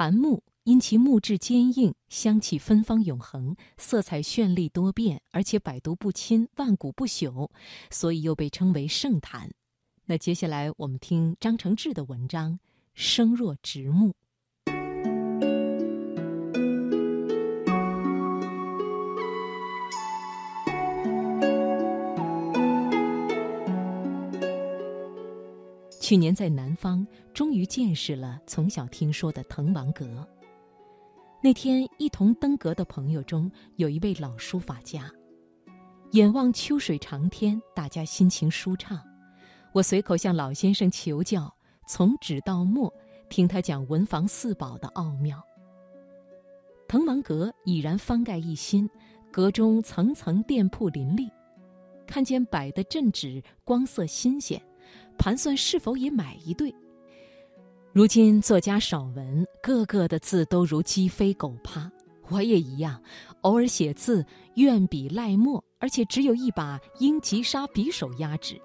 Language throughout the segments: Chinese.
檀木因其木质坚硬、香气芬芳永恒、色彩绚丽多变，而且百毒不侵、万古不朽，所以又被称为圣檀。那接下来我们听张承志的文章《生若直木》。去年在南方，终于见识了从小听说的滕王阁。那天一同登阁的朋友中，有一位老书法家。眼望秋水长天，大家心情舒畅。我随口向老先生求教，从纸到墨，听他讲文房四宝的奥妙。滕王阁已然翻盖一新，阁中层层店铺林立，看见摆的镇纸光色新鲜。盘算是否也买一对。如今作家少文，个个的字都如鸡飞狗趴。我也一样，偶尔写字怨笔赖墨，而且只有一把英吉沙匕首压纸。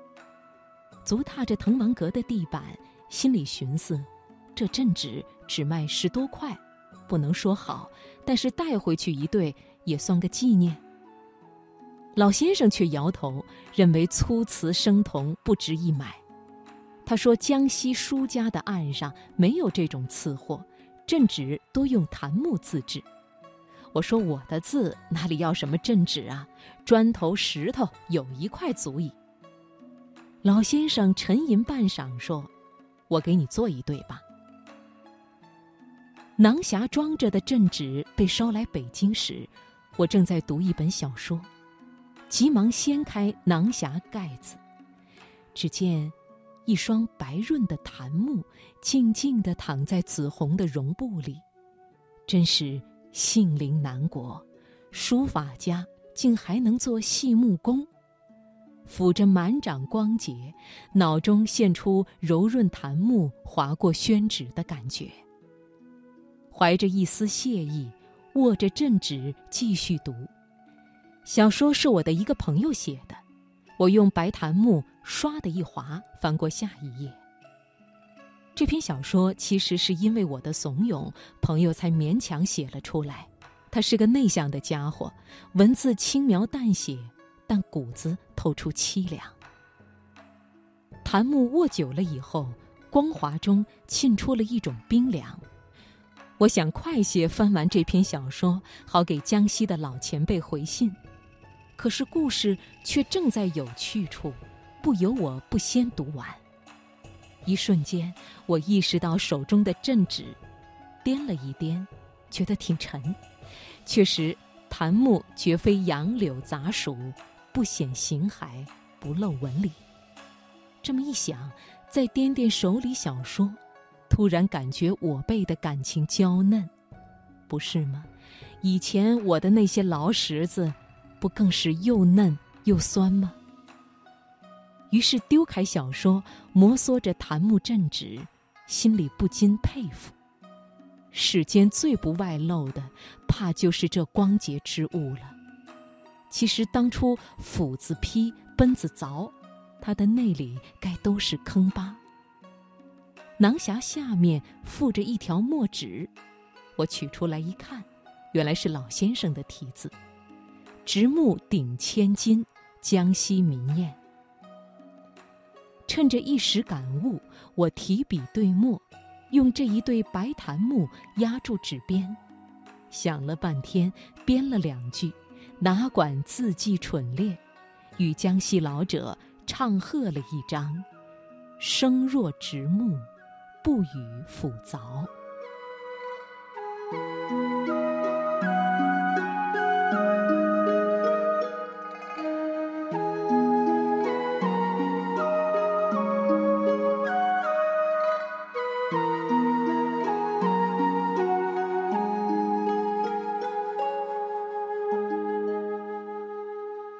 足踏着滕王阁的地板，心里寻思：这镇纸只卖十多块，不能说好，但是带回去一对也算个纪念。老先生却摇头，认为粗瓷生铜不值一买。他说：“江西书家的案上没有这种次货，镇纸多用檀木自制。”我说：“我的字哪里要什么镇纸啊？砖头石头有一块足矣。”老先生沉吟半晌，说：“我给你做一对吧。”囊匣装着的镇纸被捎来北京时，我正在读一本小说，急忙掀开囊匣盖子，只见。一双白润的檀木，静静地躺在紫红的绒布里，真是杏林南国，书法家竟还能做细木工。抚着满掌光洁，脑中现出柔润檀木划过宣纸的感觉。怀着一丝谢意，握着镇纸继续读。小说是我的一个朋友写的。我用白檀木唰的一划，翻过下一页。这篇小说其实是因为我的怂恿，朋友才勉强写了出来。他是个内向的家伙，文字轻描淡写，但骨子透出凄凉。檀木握久了以后，光滑中沁出了一种冰凉。我想快些翻完这篇小说，好给江西的老前辈回信。可是故事却正在有去处，不由我不先读完。一瞬间，我意识到手中的镇纸，掂了一掂，觉得挺沉。确实，檀木绝非杨柳杂属，不显形骸，不露纹理。这么一想，再掂掂手里小说，突然感觉我辈的感情娇嫩，不是吗？以前我的那些老石子。不更是又嫩又酸吗？于是丢开小说，摩挲着檀木镇纸，心里不禁佩服。世间最不外露的，怕就是这光洁之物了。其实当初斧子劈，奔子凿，它的内里该都是坑疤。囊匣下面附着一条墨纸，我取出来一看，原来是老先生的题字。直木顶千金，江西民谚。趁着一时感悟，我提笔对墨，用这一对白檀木压住纸边，想了半天，编了两句，哪管字迹蠢劣，与江西老者唱和了一章：“声若直木，不与斧凿。”